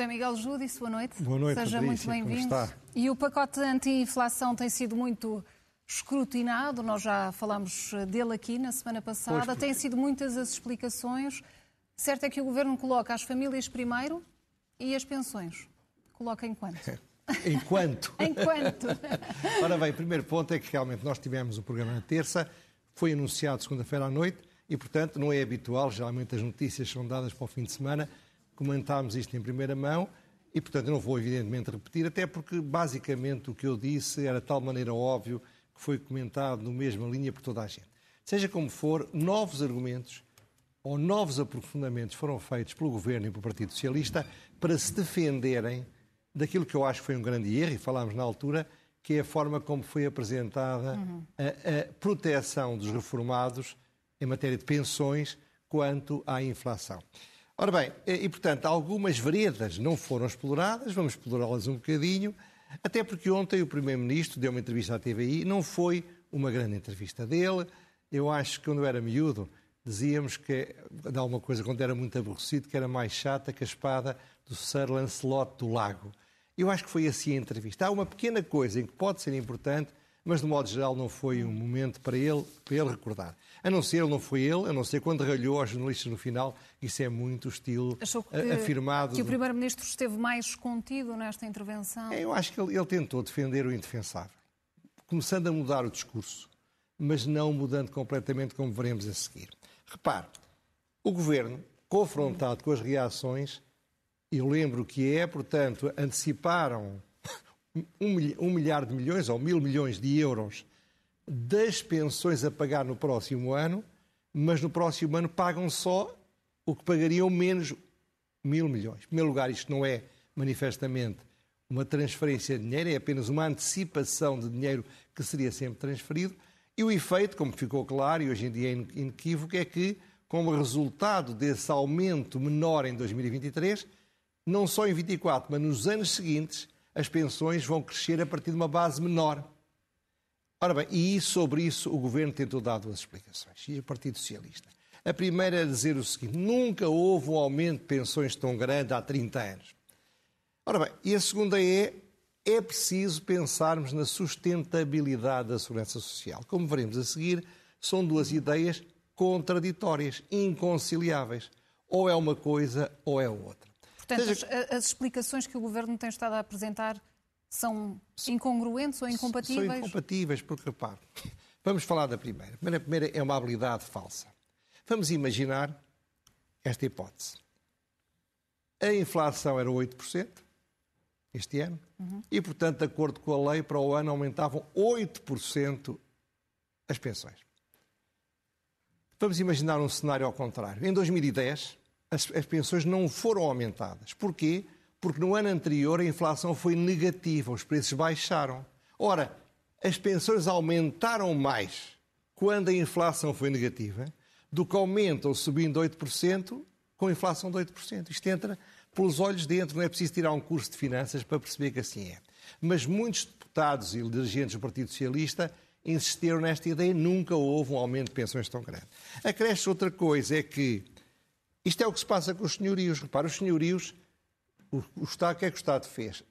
José Miguel Júdice, boa noite. Boa noite, Seja Patrícia, muito bem-vindo. E o pacote anti-inflação tem sido muito escrutinado, nós já falámos dele aqui na semana passada, Pois, têm sido muitas as explicações. Certo é que o Governo coloca as famílias primeiro e as pensões. Coloca em quanto? Enquanto. Enquanto? Ora bem, o primeiro ponto é que realmente nós tivemos o programa na terça, foi anunciado segunda-feira à noite e, portanto, não é habitual, geralmente as notícias são dadas para o fim de semana, comentámos isto em primeira mão e, portanto, não vou evidentemente repetir, até porque basicamente o que eu disse era de tal maneira óbvio que foi comentado na mesma linha por toda a gente. Seja como for, novos argumentos ou novos aprofundamentos foram feitos pelo Governo e pelo Partido Socialista para se defenderem daquilo que eu acho que foi um grande erro, e falámos na altura, que é a forma como foi apresentada a, a proteção dos reformados em matéria de pensões quanto à inflação. Ora bem, e portanto, algumas veredas não foram exploradas, vamos explorá-las um bocadinho, até porque ontem o Primeiro-Ministro deu uma entrevista à TVI, não foi uma grande entrevista dele, eu acho que quando era miúdo, dizíamos que, de alguma coisa, quando era muito aborrecido, que era mais chata que a espada do Sir Lancelot do Lago. Eu acho que foi assim a entrevista. Há uma pequena coisa em que pode ser importante, mas de modo geral não foi um momento para ele, para ele recordar. A não ser, ele não foi ele, a não ser quando ralhou aos jornalistas no final, isso é muito estilo Achou que, a- afirmado. que o Primeiro-Ministro esteve mais contido nesta intervenção? Eu acho que ele, ele tentou defender o indefensável, começando a mudar o discurso, mas não mudando completamente como veremos a seguir. Repare, o governo, confrontado com as reações, eu lembro que é, portanto, anteciparam um milha- milhar de milhões ou mil milhões de euros das pensões a pagar no próximo ano, mas no próximo ano pagam só o que pagariam menos mil milhões. Em primeiro lugar, isto não é manifestamente uma transferência de dinheiro, é apenas uma antecipação de dinheiro que seria sempre transferido. E o efeito, como ficou claro e hoje em dia é inequívoco, é que, como resultado desse aumento menor em 2023, não só em 24, mas nos anos seguintes, as pensões vão crescer a partir de uma base menor. Ora bem, e sobre isso o Governo tentou dar duas explicações, e o Partido Socialista. A primeira é dizer o seguinte, nunca houve um aumento de pensões tão grande há 30 anos. Ora bem, e a segunda é, é preciso pensarmos na sustentabilidade da segurança social. Como veremos a seguir, são duas ideias contraditórias, inconciliáveis. Ou é uma coisa ou é outra. Portanto, as, as explicações que o Governo tem estado a apresentar são incongruentes ou incompatíveis? São incompatíveis, porque repare, vamos falar da primeira. A primeira, a primeira é uma habilidade falsa. Vamos imaginar esta hipótese. A inflação era 8% este ano e, portanto, de acordo com a lei, para o ano aumentavam 8% as pensões. Vamos imaginar um cenário ao contrário. Em 2010, as, as pensões não foram aumentadas. Porquê? Porque no ano anterior a inflação foi negativa, os preços baixaram. Ora, as pensões aumentaram mais quando a inflação foi negativa do que aumentam subindo 8% com a inflação de 8%. Isto entra pelos olhos dentro, não é preciso tirar um curso de finanças para perceber que assim é. Mas muitos deputados e dirigentes do Partido Socialista insistiram nesta ideia, nunca houve um aumento de pensões tão grande. Acresce outra coisa, é que isto é o que se passa com os senhorios. Repara, os senhorios, o, o Estado, o que é que o Estado fez?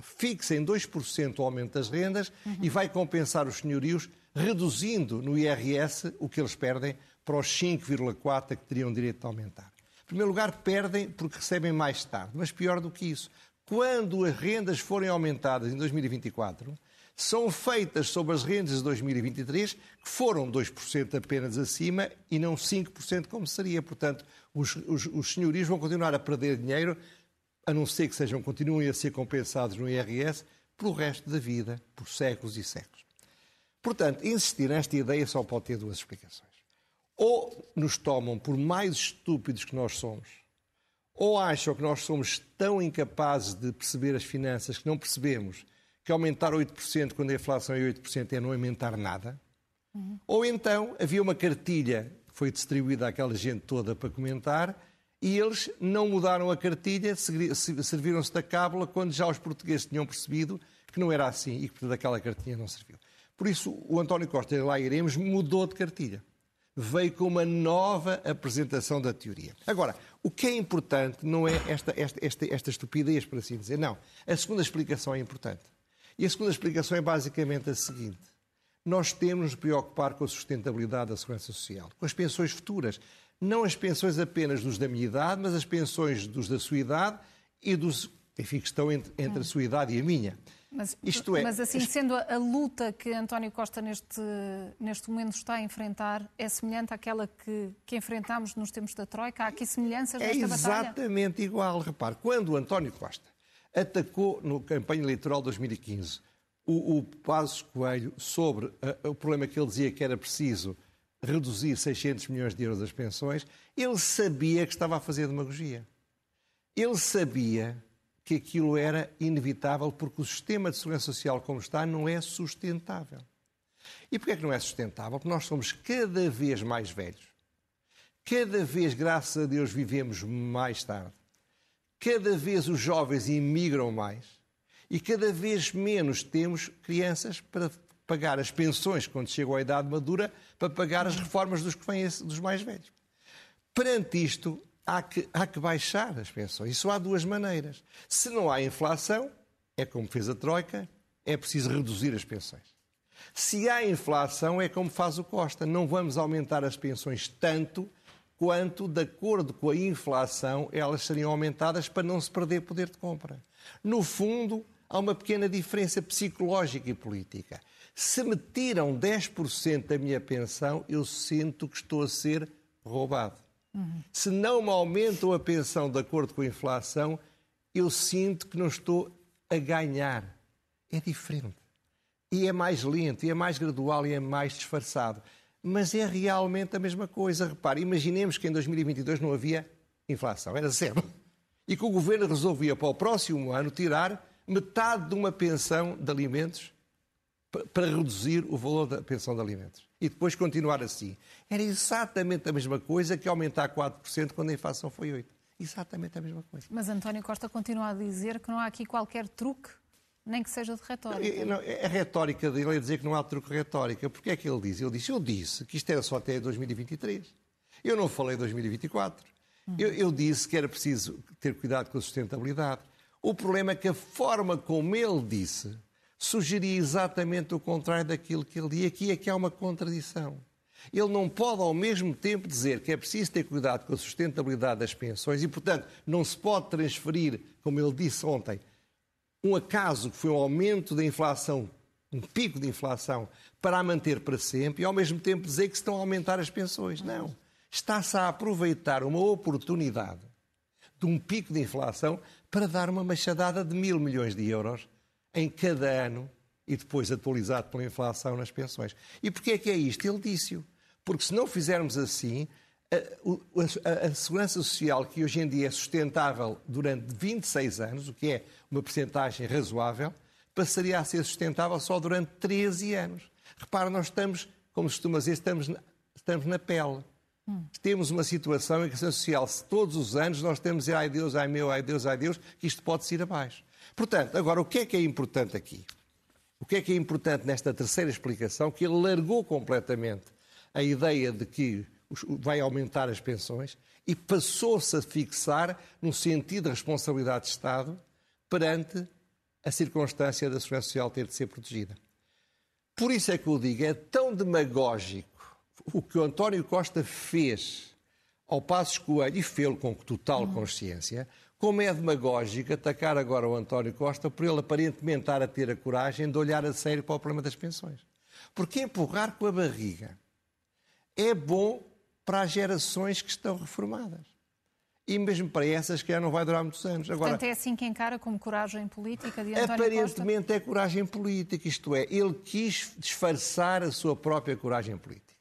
Fixa em 2% o aumento das rendas e vai compensar os senhorios reduzindo no IRS o que eles perdem para os 5,4% que teriam direito de aumentar. Em primeiro lugar, perdem porque recebem mais tarde, mas pior do que isso. Quando as rendas forem aumentadas em 2024, são feitas sobre as rendas de 2023, que foram 2% apenas acima e não 5% como seria. Portanto, os, os, os senhorios vão continuar a perder dinheiro, a não ser que sejam, continuem a ser compensados no IRS, pelo resto da vida, por séculos e séculos. Portanto, insistir nesta ideia só pode ter duas explicações. Ou nos tomam por mais estúpidos que nós somos, ou acham que nós somos tão incapazes de perceber as finanças que não percebemos que aumentar 8% quando a inflação é 8% é não aumentar nada. Uhum. Ou então havia uma cartilha que foi distribuída àquela gente toda para comentar e eles não mudaram a cartilha, serviram-se da cábula quando já os portugueses tinham percebido que não era assim e que portanto aquela cartilha não serviu. Por isso o António Costa, lá iremos, mudou de cartilha. veio com uma nova apresentação da teoria. Agora, o que é importante não é esta, esta, esta, esta estupidez, por assim dizer. Não. A segunda explicação é importante. E a segunda explicação é basicamente a seguinte. Nós temos de nos preocupar com a sustentabilidade da segurança social, com as pensões futuras. Não as pensões apenas dos da minha idade, mas as pensões dos da sua idade e dos enfim, que estão entre, entre a sua idade e a minha. Mas, Isto é, mas assim, sendo a, a, luta que António Costa neste, neste momento está a enfrentar, é semelhante àquela que, que enfrentámos nos tempos da Troika? Há aqui semelhanças nesta é batalha? É exatamente igual. Repare, quando António Costa atacou no campanha eleitoral de 2015 o, o Passos Coelho sobre uh, o problema que ele dizia que era preciso reduzir 600 milhões de euros das pensões, ele sabia que estava a fazer demagogia. Ele sabia que aquilo era inevitável porque o sistema de segurança social como está não é sustentável. E porquê é que não é sustentável? Porque nós somos cada vez mais velhos. Cada vez, graças a Deus, vivemos mais tarde. Cada vez os jovens imigram mais. E cada vez menos temos crianças para pagar as pensões quando chegam à idade madura, para pagar as reformas dos que vêm dos mais velhos. Perante isto, há que, há que baixar as pensões. Isso há duas maneiras. Se não há inflação, é como fez a Troika, é preciso reduzir as pensões. Se há inflação, é como faz o Costa. Não vamos aumentar as pensões tanto quanto, de acordo com a inflação, elas seriam aumentadas para não se perder poder de compra. No fundo, há uma pequena diferença psicológica e política. Se me tiram 10% da minha pensão, eu sinto que estou a ser roubado. Uhum. Se não me aumentam a pensão de acordo com a inflação, eu sinto que não estou a ganhar. É diferente. E é mais lento, e é mais gradual, e é mais disfarçado. Mas é realmente a mesma coisa. Repare, imaginemos que em 2022 não havia inflação, era zero. E que o governo resolvia para o próximo ano tirar metade de uma pensão de alimentos para reduzir o valor da pensão de alimentos e depois continuar assim. Era exatamente a mesma coisa que aumentar 4% quando a inflação foi 8%. Exatamente a mesma coisa. Mas António Costa continua a dizer que não há aqui qualquer truque, nem que seja de retórica. Não, a retórica dele é dizer que não há truque retórica. Porque é que ele diz? Ele disse, eu disse que isto era só até 2023. Eu não falei 2024. Uhum. Eu, eu disse que era preciso ter cuidado com a sustentabilidade. O problema é que a forma como ele disse sugeria exatamente o contrário daquilo que ele dizia. Aqui é que há uma contradição. Ele não pode, ao mesmo tempo, dizer que é preciso ter cuidado com a sustentabilidade das pensões e, portanto, não se pode transferir, como ele disse ontem, um acaso que foi um aumento da inflação, um pico de inflação, para a manter para sempre e, ao mesmo tempo, dizer que estão a aumentar as pensões. Não. Está-se a aproveitar uma oportunidade de um pico de inflação para dar uma machadada de mil milhões de euros em cada ano e depois atualizado pela inflação nas pensões. E porquê é que é isto? Ele disse-o. Porque se não fizermos assim, a, a, a, segurança social, que hoje em dia é sustentável durante 26 anos, o que é uma percentagem razoável, passaria a ser sustentável só durante 13 anos. Repara, nós estamos, como se costuma dizer, estamos na, estamos na pele. Hum. Temos uma situação em que a social, se todos os anos nós temos ai Deus, ai meu, ai Deus, ai Deus, que isto pode ir abaixo. Portanto, agora, o que é que é importante aqui? O que é que é importante nesta terceira explicação? Que ele largou completamente a ideia de que vai aumentar as pensões e passou-se a fixar no sentido de responsabilidade de Estado perante a circunstância da segurança social ter de ser protegida. Por isso é que eu digo, é tão demagógico o que o António Costa fez ao passo Coelho, e fê-lo com total consciência, como é demagógico atacar agora o António Costa por ele aparentemente estar a ter a coragem de olhar a sério para o problema das pensões. Porque empurrar com a barriga é bom para as gerações que estão reformadas. E mesmo para essas que já não vai durar muitos anos. Agora, Portanto, é assim que encara como coragem política de António Aparentemente Costa? é coragem política, isto é, ele quis disfarçar a sua própria coragem política.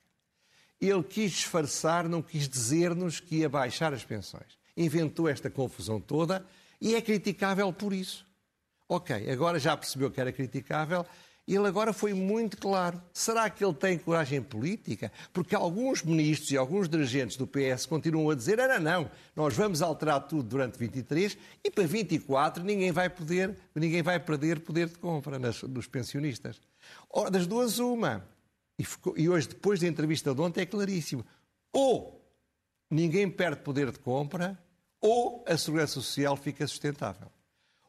Ele quis disfarçar, não quis dizer-nos que ia baixar as pensões inventou esta confusão toda e é criticável por isso. Ok, agora já percebeu que era criticável. Ele agora foi muito claro. Será que ele tem coragem política? Porque alguns ministros e alguns dirigentes do PS continuam a dizer: não, não, nós vamos alterar tudo durante 23 e para 24 ninguém vai poder, ninguém vai perder poder de compra nas, dos pensionistas. Ora, das duas, uma. E, ficou, e hoje, depois da entrevista de ontem, é claríssimo Ou ninguém perde poder de compra, ou a segurança social fica sustentável.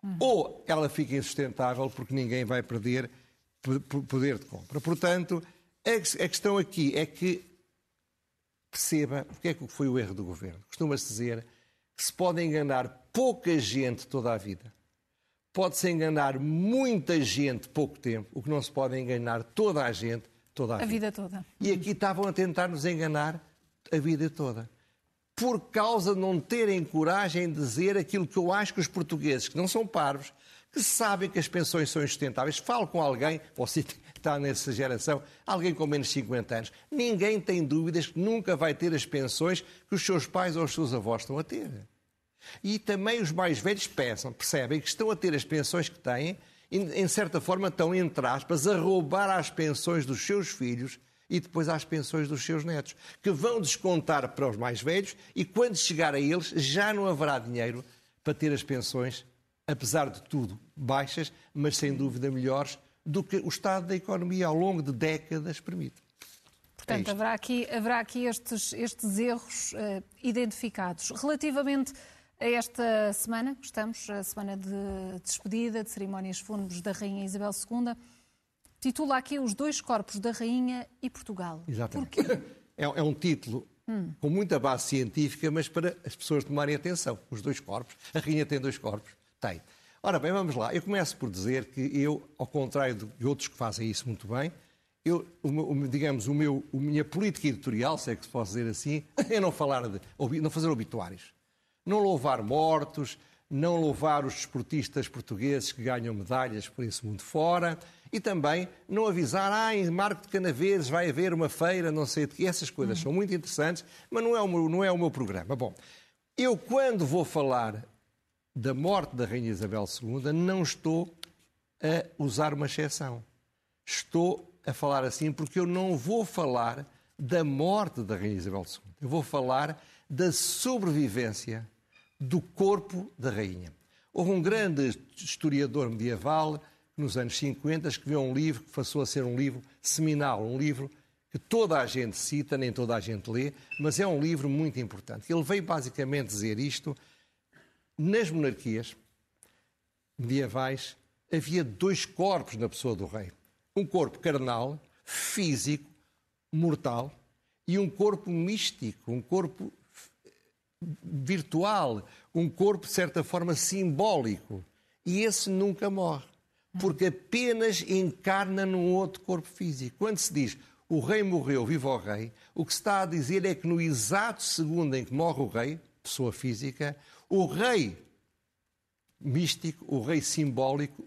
Uhum. Ou ela fica insustentável porque ninguém vai perder poder de compra. Portanto, a questão aqui é que perceba o que é que foi o erro do governo. Costuma-se dizer que se pode enganar pouca gente toda a vida. Pode-se enganar muita gente pouco tempo, o que não se pode enganar toda a gente toda a, a vida. vida toda. E aqui estavam a tentar nos enganar a vida toda. Por causa de não terem coragem de dizer aquilo que eu acho que os portugueses, que não são parvos, que sabem que as pensões são insustentáveis. Falo com alguém, você está nessa geração, alguém com menos de 50 anos. Ninguém tem dúvidas que nunca vai ter as pensões que os seus pais ou os seus avós estão a ter. E também os mais velhos pensam, percebem que estão a ter as pensões que têm, e, em certa forma estão, entre aspas, a roubar as pensões dos seus filhos e depois às pensões dos seus netos, que vão descontar para os mais velhos e quando chegar a eles já não haverá dinheiro para ter as pensões, apesar de tudo, baixas, mas sem dúvida melhores do que o estado da economia ao longo de décadas permite. Portanto, é haverá aqui, haverá aqui estes, estes erros uh, identificados. Relativamente a esta semana, estamos, a semana de despedida, de cerimónias fúnebres da Rainha Isabel II, titula aqui Os Dois Corpos da Rainha e Portugal. Exatamente. É, é, um título hum. com muita base científica, mas para as pessoas tomarem atenção. Os dois corpos. A Rainha tem dois corpos? Tem. Ora bem, vamos lá. Eu começo por dizer que eu, ao contrário de outros que fazem isso muito bem, eu, o, digamos, o meu, a minha política editorial, se é que se pode dizer assim, é não falar de, não fazer obituários. Não louvar mortos, não louvar os desportistas portugueses que ganham medalhas por esse mundo fora e também não avisar, ah, em Marco de Canaveses vai haver uma feira, não sei de que. Essas coisas hum. são muito interessantes, mas não é, o meu, não é o meu programa. Bom, eu quando vou falar da morte da Rainha Isabel II, não estou a usar uma exceção. Estou a falar assim porque eu não vou falar da morte da Rainha Isabel II. Eu vou falar da sobrevivência do corpo da Rainha. Houve um grande historiador medieval nos anos 50 escreveu um livro que passou a ser um livro seminal, um livro que toda a gente cita, nem toda a gente lê, mas é um livro muito importante. Ele veio basicamente dizer isto nas monarquias medievais havia dois corpos na pessoa do rei. Um corpo carnal, físico, mortal, e um corpo místico, um corpo virtual, um corpo, de certa forma, simbólico. E esse nunca morre, porque apenas encarna num outro corpo físico. Quando se diz o rei morreu, viva o rei, o que se está a dizer é que no exato segundo em que morre o rei, pessoa física, o rei místico, o rei simbólico,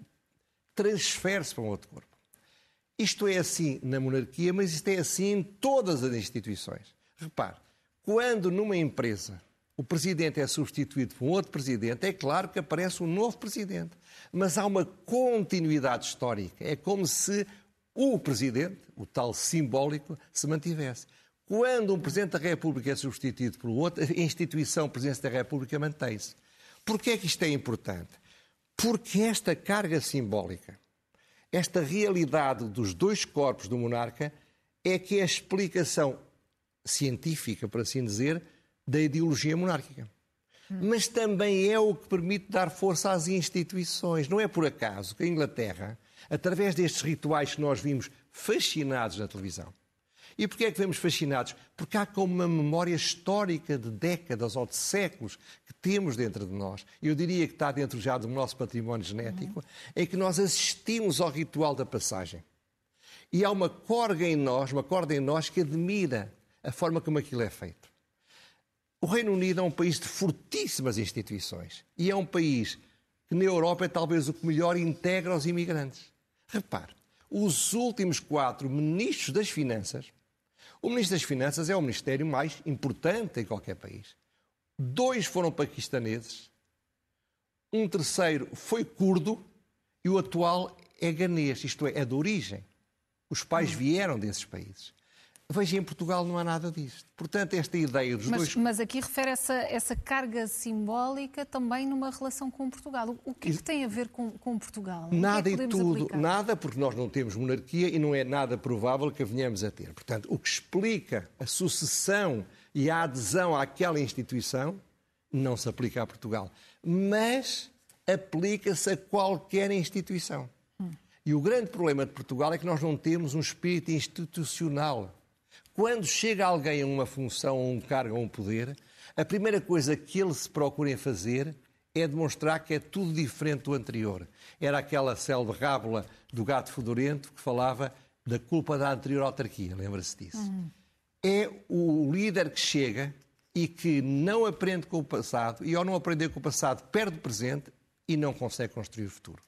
transfere-se para um outro corpo. Isto é assim na monarquia, mas isto é assim em todas as instituições. Repare, quando numa empresa o presidente é substituído por um outro presidente, é claro que aparece um novo presidente. Mas há uma continuidade histórica. É como se o presidente, o tal simbólico, se mantivesse. Quando um Presidente da República é substituído por outro, a instituição Presidência da República mantém-se. Porquê é que isto é importante? Porque esta carga simbólica, esta realidade dos dois corpos do monarca, é que é a explicação científica, por assim dizer, da ideologia monárquica. Mas também é o que permite dar força às instituições. Não é por acaso que a Inglaterra, através destes rituais que nós vimos fascinados na televisão, e porquê é que vemos fascinados? Porque há como uma memória histórica de décadas ou de séculos que temos dentro de nós. Eu diria que está dentro já do nosso património genético, uhum. em que nós assistimos ao ritual da passagem. E há uma corda em nós, uma corda em nós que admira a forma como aquilo é feito. O Reino Unido é um país de fortíssimas instituições e é um país que na Europa é talvez o que melhor integra os imigrantes. Repare, os últimos quatro ministros das Finanças o Ministro das Finanças é o ministério mais importante em qualquer país. Dois foram paquistaneses, um terceiro foi curdo e o atual é ganês, isto é, é de origem. Os pais vieram desses países. Veja, em Portugal não há nada disto. Portanto, esta ideia dos mas, dois. Mas aqui refere essa, essa carga simbólica também numa relação com Portugal. O que, é que tem a ver com, com Portugal? Nada é e tudo. Aplicar? Nada, porque nós não temos monarquia e não é nada provável que a venhamos a ter. Portanto, o que explica a sucessão e a adesão àquela instituição não se aplica a Portugal. Mas aplica-se a qualquer instituição. E o grande problema de Portugal é que nós não temos um espírito institucional. Quando chega alguém a uma função, a um cargo, a um poder, a primeira coisa que eles procurem fazer é demonstrar que é tudo diferente do anterior. Era aquela célebre rábula do gato fedorento que falava da culpa da anterior autarquia, lembra-se disso? Uhum. É o líder que chega e que não aprende com o passado e ao não aprender com o passado perde o presente e não consegue construir o futuro.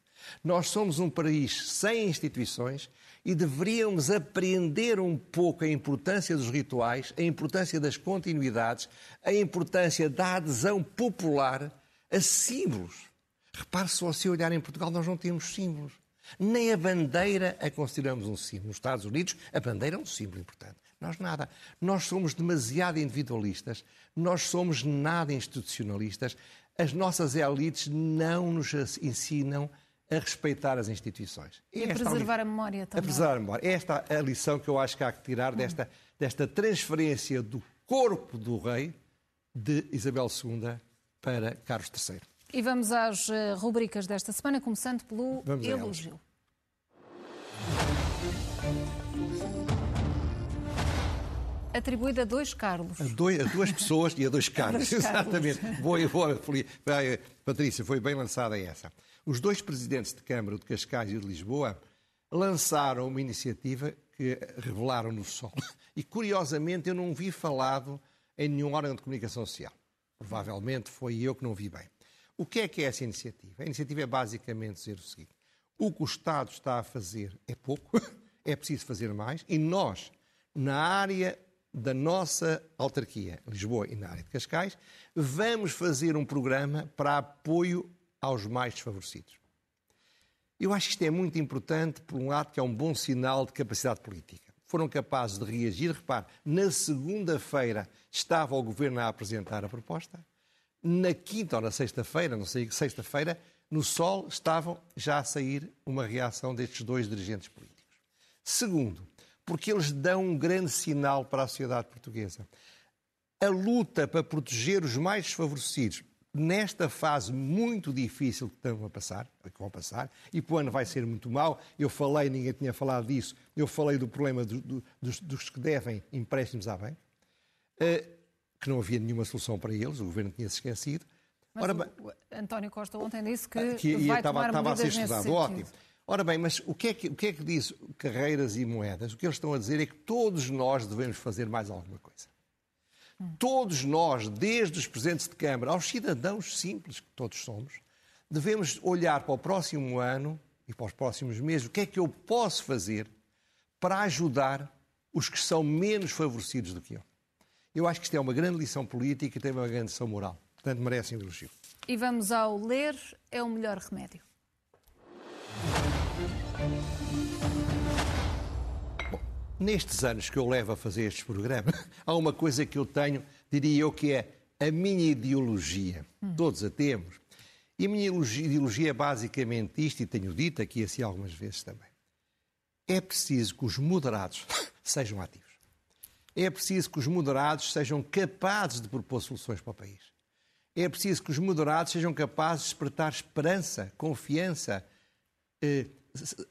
Nós somos um país sem instituições e deveríamos aprender um pouco a importância dos rituais, a importância das continuidades, a importância da adesão popular a símbolos. Repare só, se olhar em Portugal, nós não temos símbolos. Nem a bandeira a consideramos um símbolo. Nos Estados Unidos, a bandeira é um símbolo importante. Nós nada. Nós somos demasiado individualistas, nós somos nada institucionalistas. As nossas elites não nos ensinam a respeitar as instituições. E a preservar a memória também. A preservar a memória. Esta é a lição que eu acho que há que tirar desta, desta transferência do corpo do rei de Isabel II para Carlos III. E vamos às eh, rubricas desta semana, começando pelo vamos elogio. Atribuída a dois Carlos. A, dois, a duas pessoas e a dois Carlos. dois Exatamente. Boa, boa, Patrícia, foi bem lançada essa. Os dois presidentes de Câmara, de Cascais e de Lisboa, lançaram uma iniciativa que revelaram no Sol. E, curiosamente, eu não vi falado em nenhum órgão de comunicação social. Provavelmente foi eu que não vi bem. O que é que é essa iniciativa? A iniciativa é basicamente dizer o seguinte: o que o Estado está a fazer é pouco, é preciso fazer mais, e nós, na área da nossa autarquia, Lisboa e na área de Cascais, vamos fazer um programa para apoio aos mais desfavorecidos. Eu acho que isto é muito importante, por um lado, que é um bom sinal de capacidade política. Foram capazes de reagir. Repare, na segunda-feira estava o governo a apresentar a proposta. Na quinta ou na sexta-feira, não sei, sexta-feira, no Sol estavam já a sair uma reação destes dois dirigentes políticos. Segundo, porque eles dão um grande sinal para a sociedade portuguesa. A luta para proteger os mais desfavorecidos, nesta fase muito difícil que estão a passar, que vão passar, e que o ano vai ser muito mau. Eu falei, ninguém tinha falado disso, eu falei do problema do, do, dos, dos, que devem empréstimos à banca, uh, que não havia nenhuma solução para eles, o governo tinha-se esquecido. Mas Ora, o António Costa ontem disse que, ah, que vai estava, tomar estava a ser estudado. Ótimo. Ora bem, mas o que, é que, o que é que diz carreiras e moedas? O que eles estão a dizer é que todos nós devemos fazer mais alguma coisa. Todos nós, desde os presidentes de Câmara aos cidadãos simples que todos somos, devemos olhar para o próximo ano e para os próximos meses o que é que eu posso fazer para ajudar os que são menos favorecidos do que eu. Eu acho que isto é uma grande lição política e tem uma grande lição moral. Portanto, merece um elogio. E vamos ao ler é o melhor remédio. Nestes anos que eu levo a fazer estes programas, há uma coisa que eu tenho, diria eu, que é a minha ideologia. Hum. Todos a temos. E a minha ideologia é basicamente isto, e tenho dito aqui assim algumas vezes também. É preciso que os moderados sejam ativos. É preciso que os moderados sejam capazes de propor soluções para o país. É preciso que os moderados sejam capazes de despertar esperança, confiança, eh,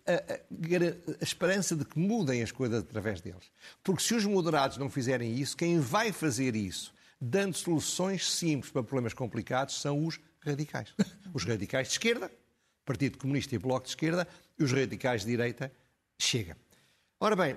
a, a, a, esperança de que mudem as coisas através deles. Porque se os moderados não fizerem isso, quem vai fazer isso, dando soluções simples para problemas complicados, são os radicais. Os radicais de esquerda, Partido Comunista e Bloco de Esquerda, e os radicais de direita, chega. Ora bem,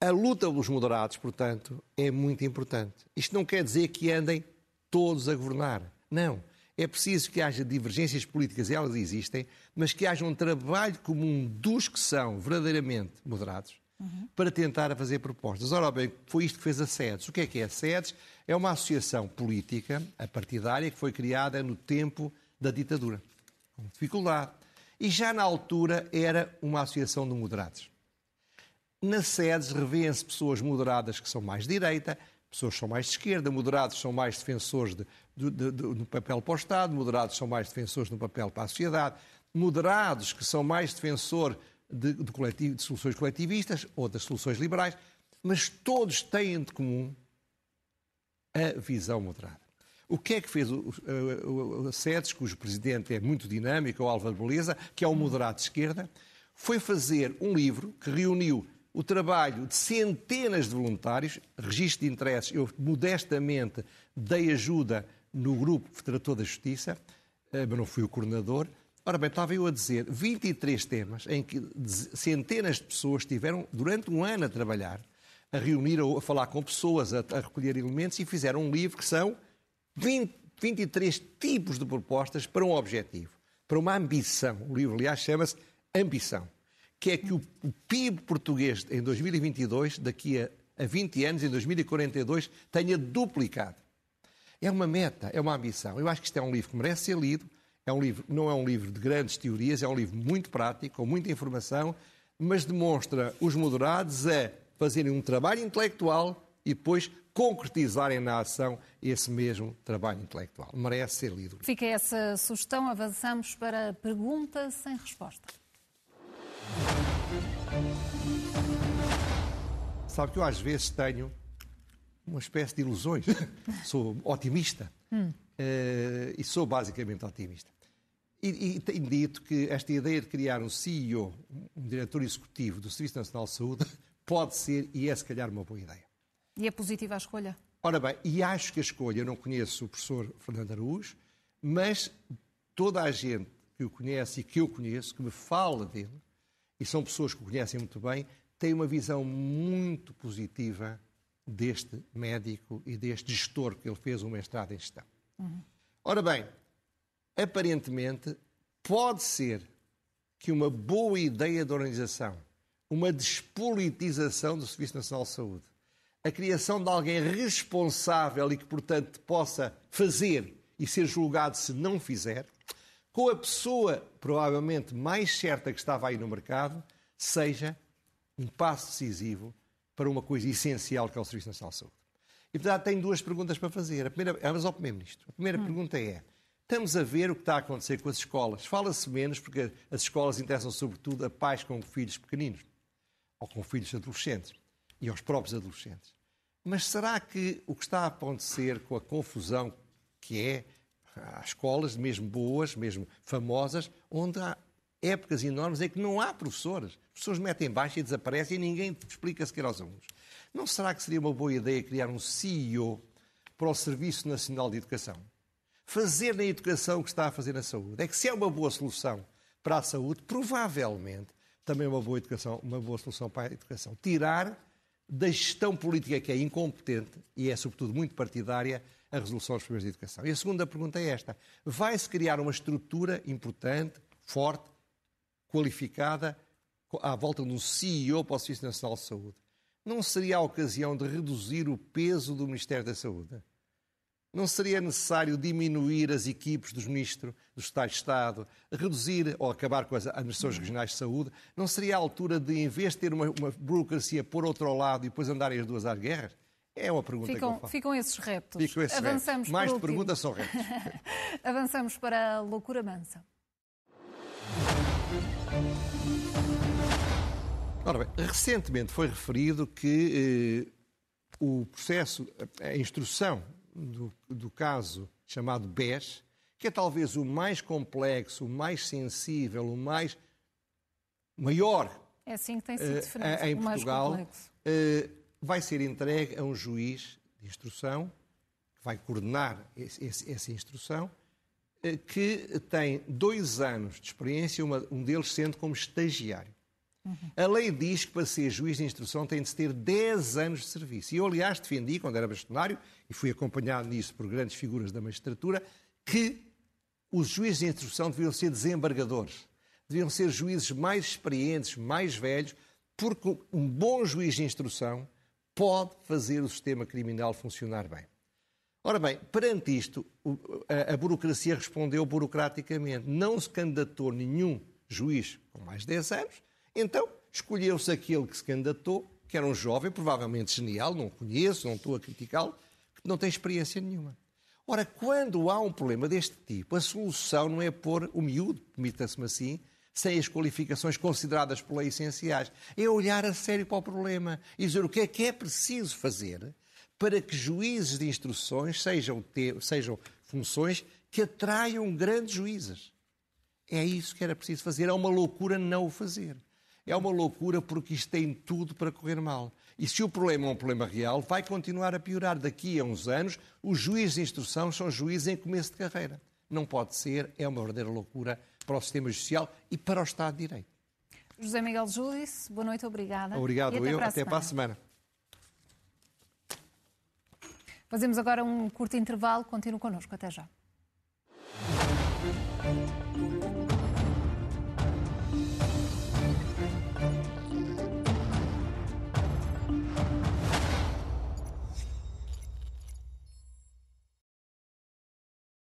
a luta dos moderados, portanto, é muito importante. Isto não quer dizer que andem todos a governar. Não. É preciso que haja divergências políticas, elas existem, mas que haja um trabalho comum dos que são verdadeiramente moderados uhum. para tentar fazer propostas. Ora bem, foi isto que fez a SEDES. O que é que é a SEDES? É uma associação política, a partidária, que foi criada no tempo da ditadura, com dificuldade. E já na altura era uma associação de moderados. Na SEDES revêem-se pessoas moderadas que são mais de direita, pessoas que são mais de esquerda, moderados são mais defensores de, de, de, no papel para o Estado, moderados são mais defensores no papel para a sociedade, moderados que são mais defensores de, de, de soluções coletivistas ou das soluções liberais, mas todos têm de comum a visão moderada. O que é que fez o, o, SEDES, cujo presidente é muito dinâmico, o Álvaro Beleza, que é um moderado de esquerda, foi fazer um livro que reuniu o trabalho de centenas de voluntários, registro de interesses. Eu modestamente dei ajuda no grupo que tratou da justiça, eh, mas não fui o coordenador. Ora bem, estava eu a dizer 23 temas em que centenas de pessoas estiveram durante um ano a trabalhar, a reunir, a falar com pessoas, a, a recolher elementos e fizeram um livro que são 20, 23 tipos de propostas para um objetivo, para uma ambição. O livro, aliás, chama-se Ambição que é que o, o PIB português em 2022, daqui a, a 20 anos, em 2042, tenha duplicado. É uma meta, é uma ambição. Eu acho que isto é um livro que merece ser lido. É um livro, não é um livro de grandes teorias, é um livro muito prático, com muita informação, mas demonstra os moderados a fazerem um trabalho intelectual e depois concretizarem na ação esse mesmo trabalho intelectual. Merece ser lido. Fica essa sugestão. Avançamos para a pergunta sem resposta. Sabe que eu às vezes tenho uma espécie de ilusões. sou otimista. Hum. Uh, e sou basicamente otimista. E, e, tenho dito que esta ideia de criar um CEO, um diretor executivo do Serviço Nacional de Saúde, pode ser e é se calhar uma boa ideia. E é positiva a escolha? Ora bem, e acho que a escolha, eu não conheço o professor Fernando Araújo, mas toda a gente que o conhece e que eu conheço, que me fala dele, e são pessoas que o conhecem muito bem, têm uma visão muito positiva deste médico e deste gestor que ele fez um mestrado em gestão. Uhum. Ora bem, aparentemente, pode ser que uma boa ideia de organização, uma despolitização do Serviço Nacional de Saúde, a criação de alguém responsável e que, portanto, possa fazer e ser julgado se não fizer, com a pessoa provavelmente mais certa que estava aí no mercado, seja um passo decisivo para uma coisa essencial que é o Serviço Nacional de Saúde. E, portanto, tenho duas perguntas para fazer. A primeira, mas ao Primeiro-Ministro. A primeira hum. pergunta é: estamos a ver o que está a acontecer com as escolas? Fala-se menos porque as escolas interessam sobretudo a pais com filhos pequeninos ou com filhos adolescentes e aos próprios adolescentes. Mas será que o que está a acontecer com a confusão que é Há escolas, mesmo boas, mesmo famosas, onde há épocas enormes em que não há professores. As pessoas metem baixo e desaparecem e ninguém explica sequer aos alunos. Não será que seria uma boa ideia criar um CEO para o Serviço Nacional de Educação? Fazer na educação o que está a fazer na saúde. É que se é uma boa solução para a saúde, provavelmente também é uma boa, educação, uma boa solução para a educação. Tirar da gestão política que é incompetente e é, sobretudo, muito partidária, a resolução dos problemas de educação. E a segunda pergunta é esta: vai-se criar uma estrutura importante, forte, qualificada, à volta de um CEO para o Serviço Nacional de Saúde? Não seria a ocasião de reduzir o peso do Ministério da Saúde? Não seria necessário diminuir as equipes dos ministros do Estado de Estado, reduzir ou acabar com as administrações regionais de saúde? Não seria a altura de, em vez de ter uma, uma burocracia por outro lado e depois andarem as duas às guerras? É uma pergunta ficam, que eu faço. Ficam esses reptos. Ficam esses Avançamos reptos. Mais de perguntas são reptos. Avançamos para a loucura mansa. Ora bem, recentemente foi referido que eh, o processo, a instrução do, do caso chamado BES, que é talvez o mais complexo, o mais sensível, o mais maior é assim que tem sido eh, em Portugal, vai ser entregue a um juiz de instrução, que vai coordenar esse, esse, essa instrução, eh, que tem dois anos de experiência, uma, um deles sendo como estagiário. A lei diz que para ser juiz de instrução tem de se ter 10 anos de serviço. E eu, aliás, defendi, quando era bastonário, e fui acompanhado nisso por grandes figuras da magistratura, que os juízes de instrução deviam ser desembargadores. Deviam ser juízes mais experientes, mais velhos, porque um bom juiz de instrução pode fazer o sistema criminal funcionar bem. Ora bem, perante isto, a, burocracia respondeu burocraticamente. Não se candidatou nenhum juiz com mais de 10 anos, então escolheu-se aquele que se candidatou, que era um jovem, provavelmente genial, não conheço, não estou a criticá-lo, que não tem experiência nenhuma. Ora, quando há um problema deste tipo, a solução não é pôr o miúdo, permita-se-me assim, sem as qualificações consideradas por lei essenciais. É olhar a sério para o problema e dizer o que é que é preciso fazer para que juízes de instruções sejam, sejam funções que atraiam grandes juízes. É isso que era preciso fazer. É uma loucura não o fazer. É uma loucura porque isto tem tudo para correr mal. E se o problema é um problema real, vai continuar a piorar. Daqui a uns anos, os juízes de instrução são juízes em começo de carreira. Não pode ser, é uma verdadeira loucura para o sistema judicial e para o Estado de Direito. José Miguel Júdice, boa noite, obrigada. Obrigado, até eu. Para até para a semana. Fazemos agora um curto intervalo. Continue connosco. Até já.